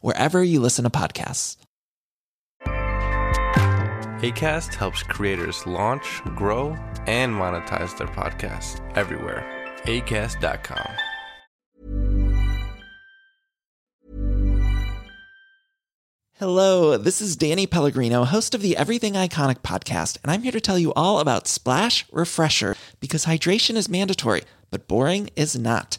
wherever you listen to podcasts. ACAST helps creators launch, grow, and monetize their podcasts everywhere. ACAST.com. Hello, this is Danny Pellegrino, host of the Everything Iconic podcast, and I'm here to tell you all about Splash Refresher because hydration is mandatory, but boring is not.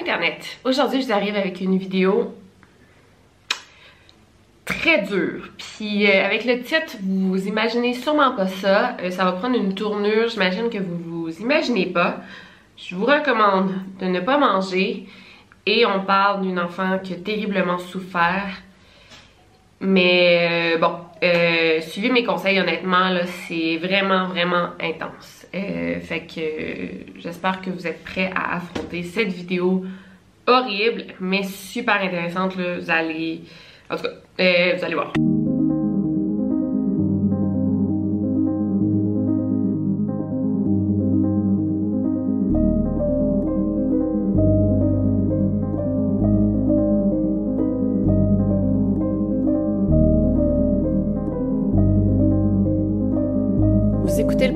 Internet! Aujourd'hui, je vous arrive avec une vidéo très dure. Puis euh, avec le titre, vous, vous imaginez sûrement pas ça. Euh, ça va prendre une tournure, j'imagine que vous vous imaginez pas. Je vous recommande de ne pas manger. Et on parle d'une enfant qui a terriblement souffert. Mais euh, bon, euh, suivez mes conseils honnêtement, c'est vraiment, vraiment intense. Euh, fait que j'espère que vous êtes prêts à affronter cette vidéo horrible, mais super intéressante. Là. Vous allez. En tout cas, euh, vous allez voir.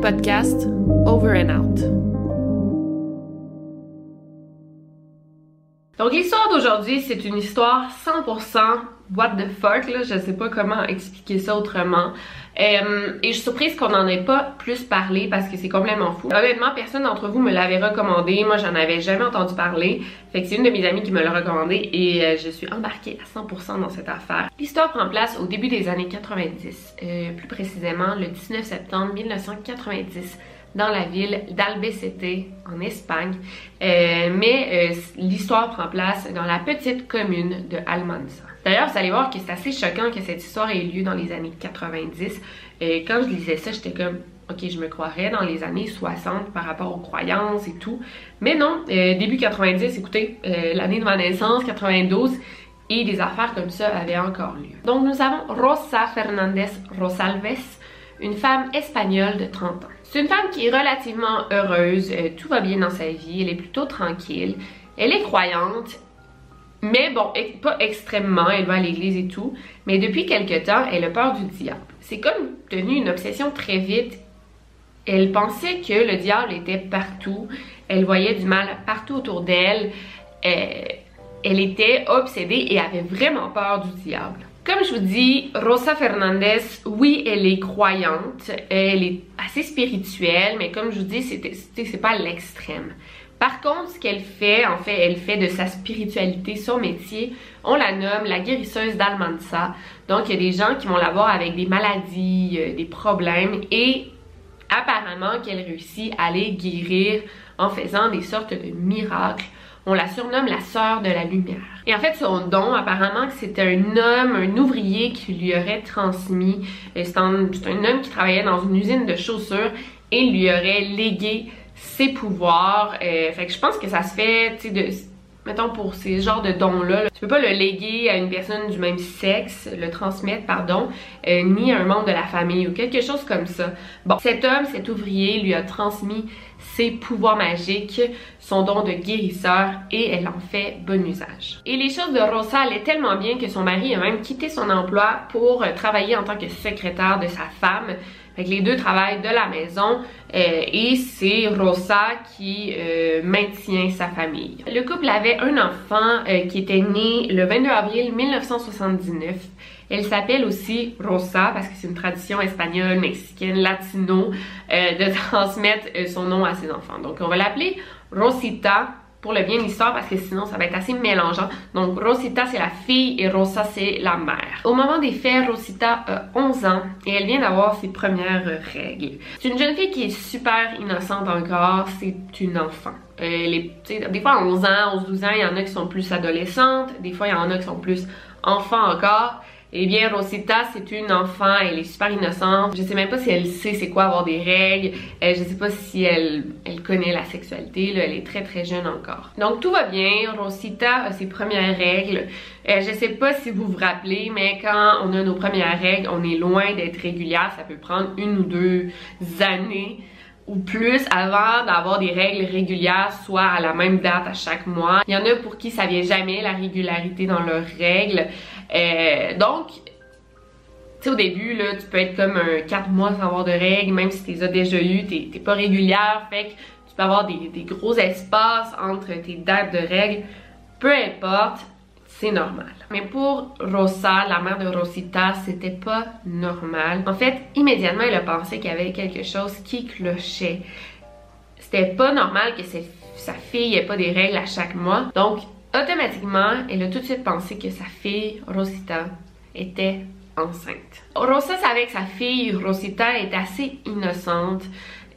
Podcast Over and Out. Donc l'histoire d'aujourd'hui, c'est une histoire 100% what the fuck, là, je sais pas comment expliquer ça autrement. Euh, et je suis surprise qu'on en ait pas plus parlé parce que c'est complètement fou. Honnêtement, personne d'entre vous me l'avait recommandé. Moi, j'en avais jamais entendu parler. Fait que c'est une de mes amies qui me l'a recommandé et euh, je suis embarquée à 100% dans cette affaire. L'histoire prend place au début des années 90, euh, plus précisément le 19 septembre 1990 dans la ville d'Albacete en Espagne. Mais l'histoire prend place dans la petite commune de Almanza. D'ailleurs, vous allez voir que c'est assez choquant que cette histoire ait lieu dans les années 90. Et quand je lisais ça, j'étais comme, ok, je me croirais dans les années 60 par rapport aux croyances et tout. Mais non, euh, début 90, écoutez, euh, l'année de ma naissance, 92, et des affaires comme ça avaient encore lieu. Donc nous avons Rosa Fernandez Rosalves, une femme espagnole de 30 ans. C'est une femme qui est relativement heureuse, euh, tout va bien dans sa vie, elle est plutôt tranquille, elle est croyante, mais bon, pas extrêmement, elle va à l'église et tout, mais depuis quelque temps, elle a peur du diable. C'est comme devenu une obsession très vite. Elle pensait que le diable était partout, elle voyait du mal partout autour d'elle, Euh, elle était obsédée et avait vraiment peur du diable. Comme je vous dis, Rosa Fernandez, oui, elle est croyante, elle est assez spirituelle, mais comme je vous dis, c'est pas l'extrême. Par contre, ce qu'elle fait, en fait, elle fait de sa spiritualité son métier. On la nomme la guérisseuse d'Almanza. Donc, il y a des gens qui vont la voir avec des maladies, euh, des problèmes, et apparemment qu'elle réussit à les guérir en faisant des sortes de miracles. On la surnomme la sœur de la lumière. Et en fait, son don, apparemment, c'était un homme, un ouvrier qui lui aurait transmis. Euh, c'est un homme qui travaillait dans une usine de chaussures et lui aurait légué ses pouvoirs. Euh, fait que je pense que ça se fait, tu sais, mettons pour ces genres de dons-là, tu peux pas le léguer à une personne du même sexe, le transmettre, pardon, euh, ni à un membre de la famille ou quelque chose comme ça. Bon, cet homme, cet ouvrier, lui a transmis ses pouvoirs magiques, son don de guérisseur et elle en fait bon usage. Et les choses de Rosa allaient tellement bien que son mari a même quitté son emploi pour euh, travailler en tant que secrétaire de sa femme. Fait que les deux travaillent de la maison euh, et c'est Rosa qui euh, maintient sa famille. Le couple avait un enfant qui était né le 22 avril 1979. Elle s'appelle aussi Rosa parce que c'est une tradition espagnole, mexicaine, latino de transmettre son nom à ses enfants. Donc on va l'appeler Rosita pour le bien de l'histoire parce que sinon ça va être assez mélangeant. Donc Rosita c'est la fille et Rosa c'est la mère. Au moment des faits, Rosita a 11 ans et elle vient d'avoir ses premières règles. C'est une jeune fille qui est super innocente encore, c'est une enfant. Des fois à 11 ans, 11-12 ans, il y en a qui sont plus adolescentes, des fois il y en a qui sont plus enfants encore. Eh bien, Rosita, c'est une enfant, elle est super innocente. Je sais même pas si elle sait c'est quoi avoir des règles. Euh, je sais pas si elle, elle connaît la sexualité. Elle est très très jeune encore. Donc tout va bien. Rosita a ses premières règles. Euh, je sais pas si vous vous rappelez, mais quand on a nos premières règles, on est loin d'être régulière. Ça peut prendre une ou deux années ou plus avant d'avoir des règles régulières, soit à la même date à chaque mois. Il y en a pour qui ça vient jamais la régularité dans leurs règles. Euh, donc, tu sais, au début, là, tu peux être comme un 4 mois sans avoir de règles, même si tu les as déjà eu, t'es pas régulière, fait que tu peux avoir des, des gros espaces entre tes dates de règles. Peu importe, c'est normal. Mais pour Rosa, la mère de Rosita, c'était pas normal. En fait, immédiatement, elle a pensé qu'il y avait quelque chose qui clochait. C'était pas normal que sa fille ait pas des règles à chaque mois. Donc, automatiquement, elle a tout de suite pensé que sa fille, Rosita, était enceinte. Rosa savait que sa fille, Rosita, était assez innocente.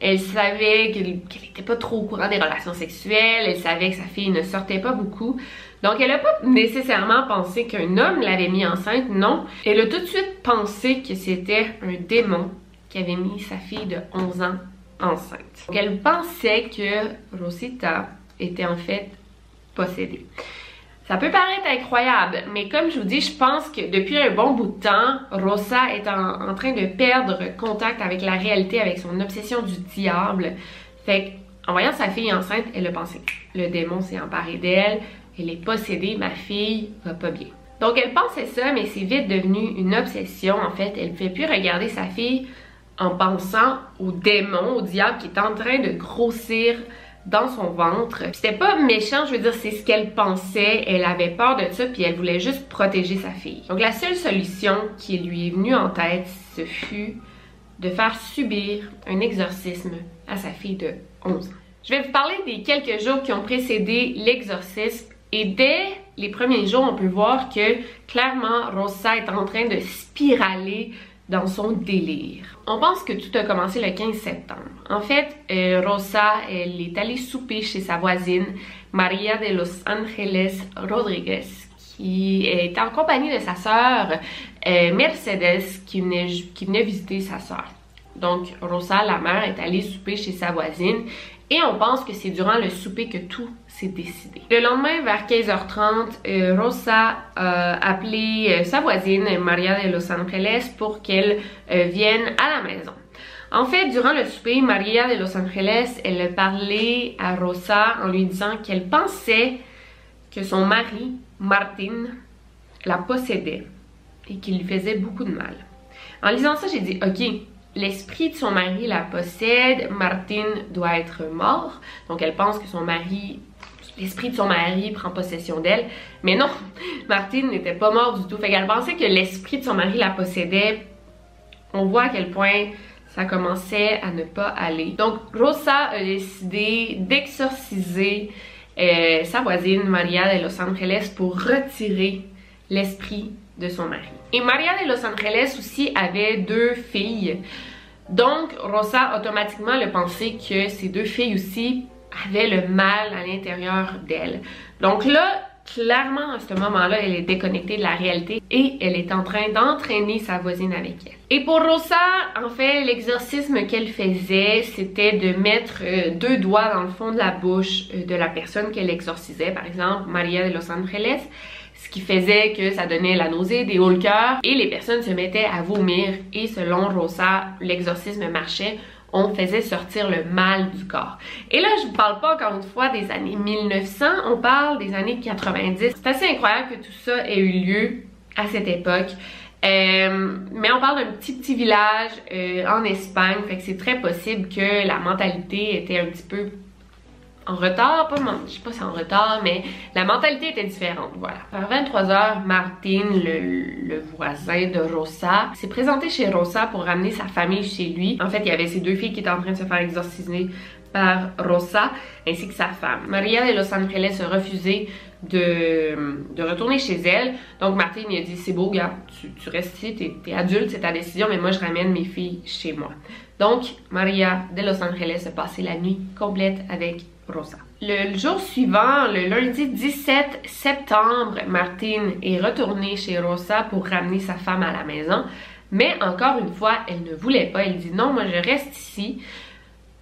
Elle savait qu'elle n'était pas trop au courant des relations sexuelles. Elle savait que sa fille ne sortait pas beaucoup. Donc, elle n'a pas nécessairement pensé qu'un homme l'avait mis enceinte, non. Elle a tout de suite pensé que c'était un démon qui avait mis sa fille de 11 ans enceinte. Donc, elle pensait que Rosita était en fait possédée. Ça peut paraître incroyable, mais comme je vous dis, je pense que depuis un bon bout de temps, Rosa est en, train de perdre contact avec la réalité, avec son obsession du diable. Fait en voyant sa fille enceinte, elle a pensé, le démon s'est emparé d'elle, elle est possédée, ma fille va pas bien. Donc elle pensait ça, mais c'est vite devenu une obsession. En fait, elle ne fait plus regarder sa fille en pensant au démon, au diable qui est en train de grossir dans son ventre. C'était pas méchant, je veux dire, c'est ce qu'elle pensait. Elle avait peur de ça, puis elle voulait juste protéger sa fille. Donc la seule solution qui lui est venue en tête, ce fut de faire subir un exorcisme à sa fille de 11 ans. Je vais vous parler des quelques jours qui ont précédé l'exorcisme et dès les premiers jours, on peut voir que clairement Rosa est en train de spiraler dans son délire. On pense que tout a commencé le 15 septembre. En fait, euh, Rosa, elle est allée souper chez sa voisine, Maria de Los Angeles Rodriguez, qui est en compagnie de sa sœur euh, Mercedes, qui venait, qui venait visiter sa sœur. Donc, Rosa, la mère, est allée souper chez sa voisine et on pense que c'est durant le souper que tout Le lendemain, vers 15h30, euh, Rosa a appelé euh, sa voisine, Maria de Los Angeles, pour qu'elle euh, vienne à la maison. En fait, durant le souper, Maria de Los Angeles, elle a parlé à Rosa en lui disant qu'elle pensait que son mari, Martin, la possédait et qu'il lui faisait beaucoup de mal. En lisant ça, j'ai dit, ok, l'esprit de son mari la possède, Martine doit être mort. Donc elle pense que son mari, l'esprit de son mari prend possession d'elle. Mais non, Martine n'était pas morte du tout. Fait qu'elle pensait que l'esprit de son mari la possédait. On voit à quel point ça commençait à ne pas aller. Donc Rosa a décidé d'exorciser euh, sa voisine Maria de Los Angeles pour retirer l'esprit de son mari. Et Maria de Los Angeles aussi avait deux filles. Donc, Rosa automatiquement le pensait que ces deux filles aussi avait le mal à l'intérieur d'elle. Donc là, clairement, à ce moment-là, elle est déconnectée de la réalité et elle est en train d'entraîner sa voisine avec elle. Et pour Rosa, en fait, l'exorcisme qu'elle faisait, c'était de mettre euh, deux doigts dans le fond de la bouche euh, de la personne qu'elle exorcisait, par exemple Maria de Los Angeles, ce qui faisait que ça donnait la nausée, des hauts le cœur, et les personnes se mettaient à vomir, et selon Rosa, l'exorcisme marchait on faisait sortir le mal du corps. Et là, je vous parle pas encore une fois des années 1900, on parle des années 90. C'est assez incroyable que tout ça ait eu lieu à cette époque. Euh, mais on parle d'un petit petit village euh, en Espagne, fait que c'est très possible que la mentalité était un petit peu en retard, pas, je sais pas si en retard, mais la mentalité était différente, voilà. Vers 23h, Martin, le, voisin de Rosa, s'est présenté chez Rosa pour ramener sa famille chez lui. En fait, il y avait ses deux filles qui étaient en train de se faire exorciser par Rosa ainsi que sa femme. Maria de Los Angeles a refusé de, de retourner chez elle. Donc Martin il a dit c'est beau gars, tu, tu restes ici, t'es es adulte, c'est ta décision, mais moi je ramène mes filles chez moi. Donc Maria de Los Angeles a passé la nuit complète avec Rosa. Le, jour suivant, le lundi 17 septembre, Martine est retournée chez Rosa pour ramener sa femme à la maison. Mais encore une fois, elle ne voulait pas. Elle dit non, moi je reste ici.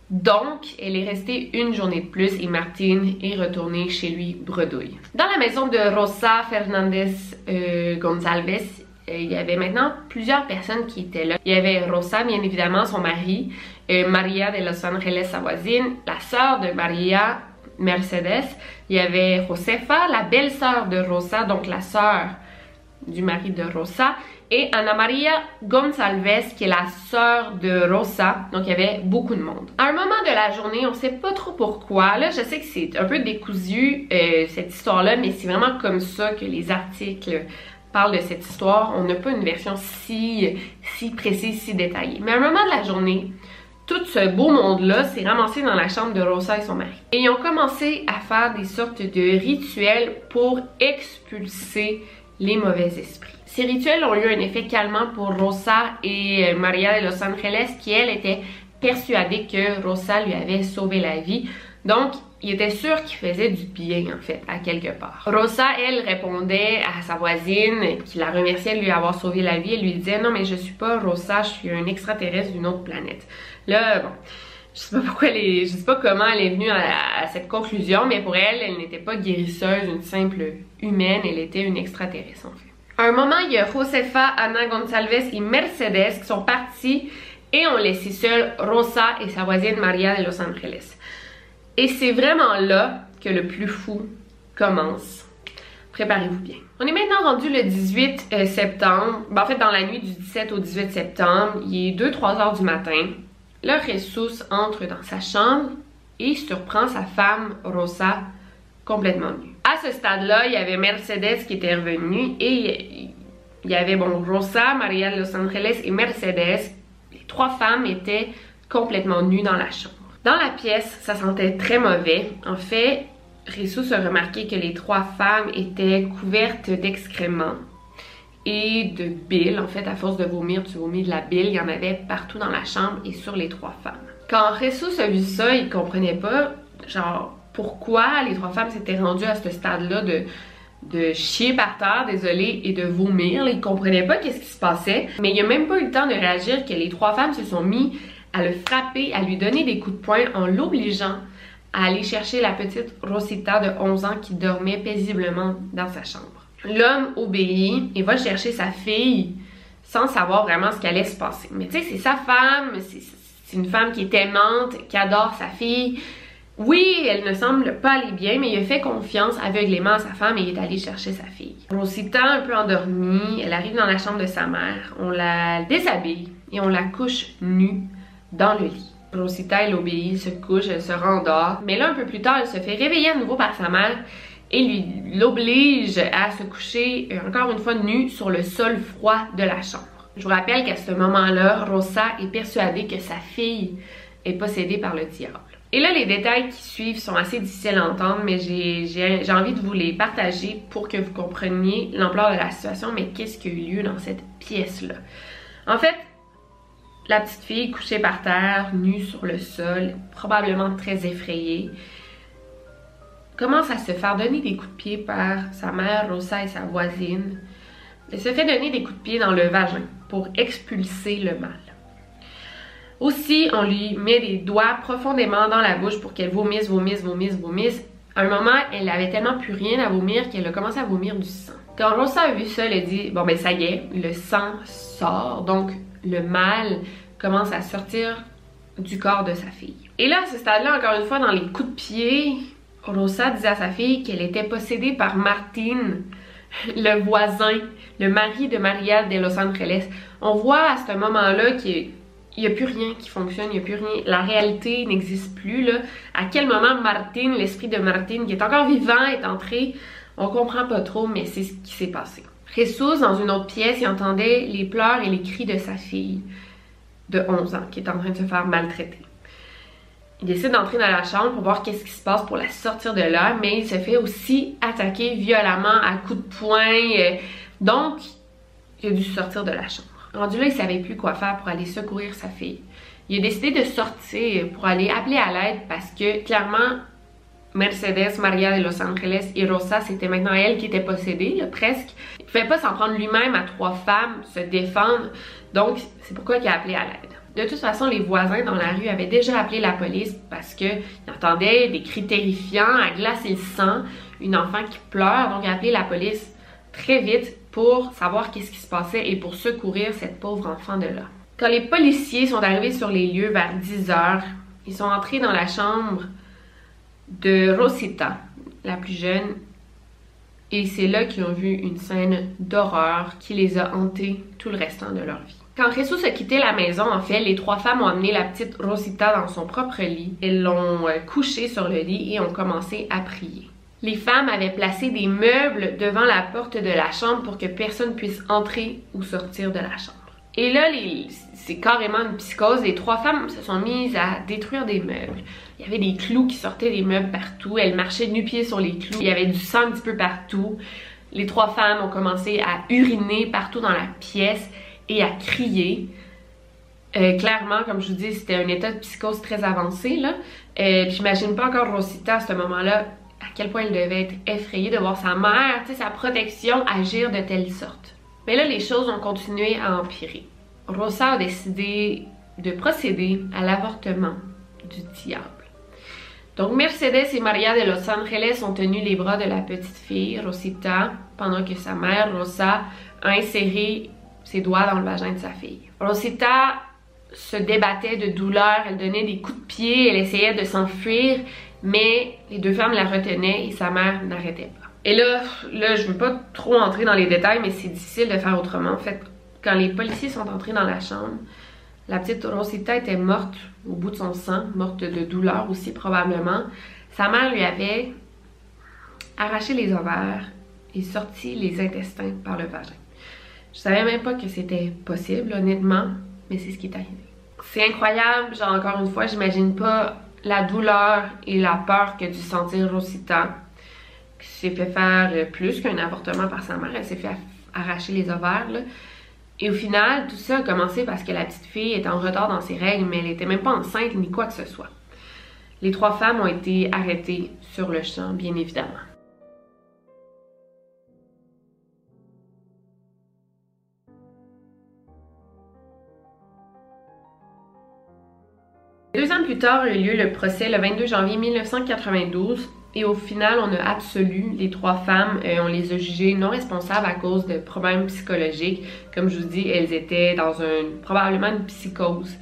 Donc, elle est restée une journée de plus et Martine est retournée chez lui bredouille. Dans la maison de Rosa Fernandez euh, Gonzalez, euh, il y avait maintenant plusieurs personnes qui étaient là. Il y avait Rosa, bien évidemment, son mari, euh, Maria de Los Angeles, sa voisine, la sœur de Maria, Mercedes. Il y avait Josefa, la belle-sœur de Rosa, donc la sœur du mari de Rosa, et Ana Maria Gonçalves, qui est la sœur de Rosa. Donc, il y avait beaucoup de monde. À un moment de la journée, on sait pas trop pourquoi. Là, je sais que c'est un peu décousu, euh, cette histoire-là, mais c'est vraiment comme ça que les articles parlent de cette histoire. On n'a pas une version si, si précise, si détaillée. Mais à un moment de la journée, tout ce beau monde-là s'est ramassé dans la chambre de Rosa et son mari. Et ils ont commencé à faire des sortes de rituels pour expulser les mauvais esprits. Ces rituels ont eu un effet calmant pour Rosa et euh, Maria de Los Angeles qui, elle, était persuadée que Rosa lui avait sauvé la vie. Donc, il était sûr qu'il faisait du bien, en fait, à quelque part. Rosa, elle, répondait à sa voisine, qui la remerciait de lui avoir sauvé la vie. Elle lui disait, non, mais je suis pas Rosa, je suis un extraterrestre d'une autre planète. Là, bon, je sais pas pourquoi je sais pas comment elle est venue à, cette conclusion, mais pour elle, elle n'était pas guérisseuse, une simple humaine, elle était une extraterrestre, en fait. À un moment, il y a Josefa, Ana Gonçalves et Mercedes qui sont partis et ont laissé seul Rosa et sa voisine Maria de Los Angeles. Et c'est vraiment là que le plus fou commence. Préparez-vous bien. On est maintenant rendu le 18 euh, septembre. Ben, en fait, dans la nuit du 17 au 18 septembre, il est 2-3 heures du matin. Là, Jesus entre dans sa chambre et surprend sa femme Rosa complètement nue. À ce stade-là, il y avait Mercedes qui était revenue et il y avait bon Rosa, Maria Los Angeles et Mercedes. Les trois femmes étaient complètement nues dans la chambre. Dans la pièce, ça sentait très mauvais. En fait, Jesus a remarqué que les trois femmes étaient couvertes d'excréments et de bile. En fait, à force de vomir, tu vomis de la bile. Il y en avait partout dans la chambre et sur les trois femmes. Quand Jesus a vu ça, il comprenait pas, genre, pourquoi les trois femmes s'étaient rendues à ce stade-là de, de chier par terre, désolé, et de vomir. Il comprenait pas qu'est-ce qui se passait. Mais il a même pas eu le temps de réagir que les trois femmes se sont mis à le frapper, à lui donner des coups de poing en l'obligeant à aller chercher la petite Rosita de 11 ans qui dormait paisiblement dans sa chambre. L'homme obéit et va chercher sa fille sans savoir vraiment ce qui allait se passer. Mais tu sais, c'est sa femme, c'est une femme qui est aimante, qui adore sa fille. Oui, elle ne semble pas aller bien, mais il a fait confiance aveuglément à sa femme et il est allé chercher sa fille. Rosita, un peu endormie, elle arrive dans la chambre de sa mère. On la déshabille et on la couche nue dans le lit. Rosita, elle obéit, se couche, elle se rendort. Mais là, un peu plus tard, elle se fait réveiller à nouveau par sa mère et lui l'oblige à se coucher, euh, encore une fois, nue sur le sol froid de la chambre. Je vous rappelle qu'à ce moment-là, Rosa est persuadée que sa fille est possédée par le diable. Et là, les détails qui suivent sont assez difficiles à entendre, mais j'ai envie de vous les partager pour que vous compreniez l'ampleur de la situation, mais qu'est-ce qui a eu lieu dans cette pièce-là. En fait, la petite fille couchée par terre, nue sur le sol, probablement très effrayée, commence à se faire donner des coups de pied par sa mère, Rosa et sa voisine. Elle se fait donner des coups de pied dans le vagin pour expulser le mal. Aussi, on lui met des doigts profondément dans la bouche pour qu'elle vomisse, vomisse, vomisse, vomisse. À un moment, elle avait tellement plus rien à vomir qu'elle a commencé à vomir du sang. Quand Rosa a vu ça, elle a dit Bon, ben ça y est, le sang sort, donc le mal commence à sortir du corps de sa fille. Et là, à ce stade-là, encore une fois, dans les coups de pied, Rosa disait à sa fille qu'elle était possédée par Martin, le voisin, le mari de Maria de Los Angeles. On voit à ce moment-là qu'il n'y a plus rien qui fonctionne, il n'y a plus rien. La réalité n'existe plus. À quel moment Martin, l'esprit de Martin, qui est encore vivant, est entré? On comprend pas trop, mais c'est ce qui s'est passé. Jesus, dans une autre pièce, il entendait les pleurs et les cris de sa fille de 11 ans qui est en train de se faire maltraiter. Il décide d'entrer dans la chambre pour voir qu'est-ce qui se passe pour la sortir de là, mais il se fait aussi attaquer violemment à coups de poing. Euh, donc, il a dû sortir de la chambre. Rendu là, il savait plus quoi faire pour aller secourir sa fille. Il a décidé de sortir pour aller appeler à l'aide parce que clairement, Mercedes Maria de Los Angeles et Rosa, c'était maintenant elle qui était possédée, presque. Il pouvait pas s'en prendre lui-même à trois femmes, se défendre. Donc, c'est pourquoi il a appelé à l'aide. De toute façon, les voisins dans la rue avaient déjà appelé la police parce qu'ils entendaient des cris terrifiants, à glacer le sang, une enfant qui pleure. Donc, il a appelé la police très vite pour savoir qu'est-ce qui se passait et pour secourir cette pauvre enfant de là. Quand les policiers sont arrivés sur les lieux vers 10 heures, ils sont entrés dans la chambre de Rosita, la plus jeune, et c'est là qu'ils ont vu une scène d'horreur qui les a hantés tout le restant de leur vie. Quand Jesus a quitté la maison, en fait, les trois femmes ont amené la petite Rosita dans son propre lit. Elles l'ont euh, couchée sur le lit et ont commencé à prier. Les femmes avaient placé des meubles devant la porte de la chambre pour que personne puisse entrer ou sortir de la chambre. Et là, c'est carrément une psychose. Les trois femmes se sont mises à détruire des meubles. Il y avait des clous qui sortaient des meubles partout. Elles marchaient nu-pieds sur les clous. Il y avait du sang un petit peu partout. Les trois femmes ont commencé à uriner partout dans la pièce et à crier. Euh, clairement, comme je vous dis, c'était un état de psychose très avancé. Là. Euh, J'imagine pas encore Rosita à ce moment-là à quel point elle devait être effrayée de voir sa mère, sa protection agir de telle sorte. Mais là, les choses ont continué à empirer. Rosa a décidé de procéder à l'avortement du diable. Donc Mercedes et Maria de Los Angeles ont tenu les bras de la petite fille, Rosita, pendant que sa mère, Rosa, a inséré ses doigts dans le vagin de sa fille. Rosita se débattait de douleur, elle donnait des coups de pied, elle essayait de s'enfuir, mais les deux femmes la retenaient et sa mère n'arrêtait pas. Et là, là, je veux pas trop entrer dans les détails, mais c'est difficile de faire autrement. En fait, quand les policiers sont entrés dans la chambre, la petite Rosita était morte au bout de son sang, morte de douleur aussi probablement. Sa mère lui avait arraché les ovaires et sorti les intestins par le vagin. Je savais même pas que c'était possible, honnêtement, mais c'est ce qui est arrivé. C'est incroyable, genre encore une fois, j'imagine pas la douleur et la peur que dû sentir Rosita, s'est fait faire plus qu'un avortement par sa mère, elle s'est fait arracher les ovaires. Et au final, tout ça a commencé parce que la petite fille était en retard dans ses règles, mais elle était même pas enceinte ni quoi que ce soit. Les trois femmes ont été arrêtées sur le champ, bien évidemment. Deux ans plus tard a eu lieu le procès le 22 janvier 1992 et au final on a absolu les trois femmes, on les a jugées non responsables à cause de problèmes psychologiques. Comme je vous dis, elles étaient dans un, probablement une psychose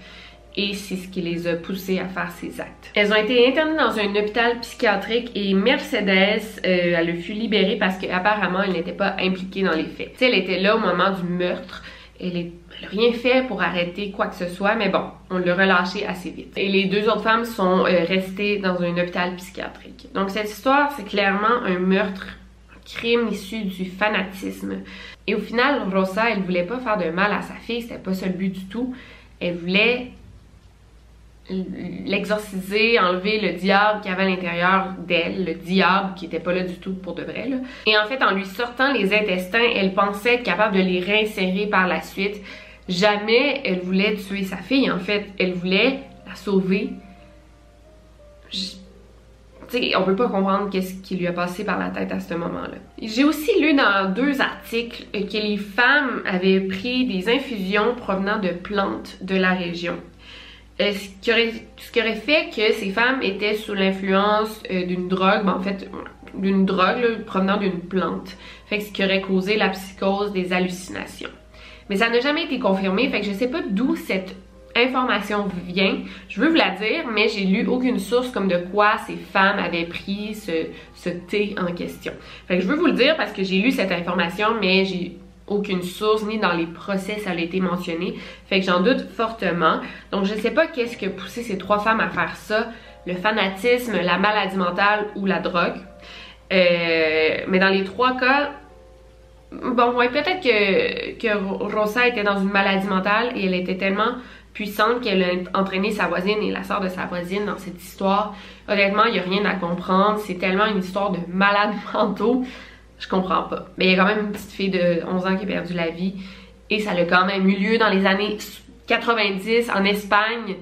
et c'est ce qui les a poussées à faire ces actes. Elles ont été internées dans un hôpital psychiatrique et Mercedes, euh, elle fut libérée parce qu'apparemment elle n'était pas impliquée dans les faits. elle était là au moment du meurtre, elle est n'a rien fait pour arrêter quoi que ce soit, mais bon, on l'a relâché assez vite. Et les deux autres femmes sont euh, restées dans un hôpital psychiatrique. Donc cette histoire, c'est clairement un meurtre, un crime issu du fanatisme. Et au final, Rosa, elle voulait pas faire de mal à sa fille, c'était pas ça le but du tout. Elle voulait l'exorciser, enlever le diable qui avait à l'intérieur d'elle, le diable qui était pas là du tout pour de vrai. Et en fait, en lui sortant les intestins, elle pensait être capable de les réinsérer par la suite Jamais elle voulait tuer sa fille, en fait. Elle voulait la sauver. Je- Tu sais, on peut pas comprendre qu'est-ce qui lui a passé par la tête à ce moment-là. J'ai aussi lu dans deux articles que les femmes avaient pris des infusions provenant de plantes de la région. Euh, ce, qui aurait, fait que ces femmes étaient sous l'influence euh, d'une drogue, ben, en fait, d'une drogue provenant d'une plante. Fait que ce qui aurait causé la psychose des hallucinations. Mais ça n'a jamais été confirmé, fait que je sais pas d'où cette information vient. Je veux vous la dire, mais j'ai lu aucune source comme de quoi ces femmes avaient pris ce, thé en question. Fait que je veux vous le dire parce que j'ai lu cette information, mais j'ai aucune source, ni dans les procès ça a été mentionné. Fait que j'en doute fortement. Donc je sais pas qu'est-ce qui a poussé ces trois femmes à faire ça. Le fanatisme, la maladie mentale ou la drogue. Euh, mais dans les trois cas, bon, ouais, peut-être que, Rosa était dans une maladie mentale et elle était tellement puissante qu'elle a entraîné sa voisine et la sœur de sa voisine dans cette histoire. Honnêtement, il n'y a rien à comprendre. C'est tellement une histoire de malades mentaux. Je comprends pas. Mais il y a quand même une petite fille de 11 ans qui a perdu la vie. Et ça a quand même eu lieu dans les années 90 en Espagne.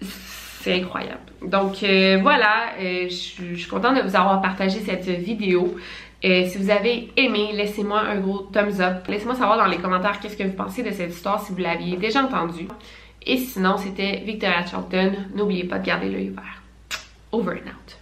C'est incroyable. Donc euh, voilà, euh, je suis contente de vous avoir partagé cette vidéo. Euh, si vous avez aimé, laissez-moi un gros thumbs up. Laissez-moi savoir dans les commentaires qu'est-ce que vous pensez de cette histoire si vous l'aviez déjà entendue. Et sinon, c'était Victoria Charlton. N'oubliez pas de garder l'œil ouvert. Over and out.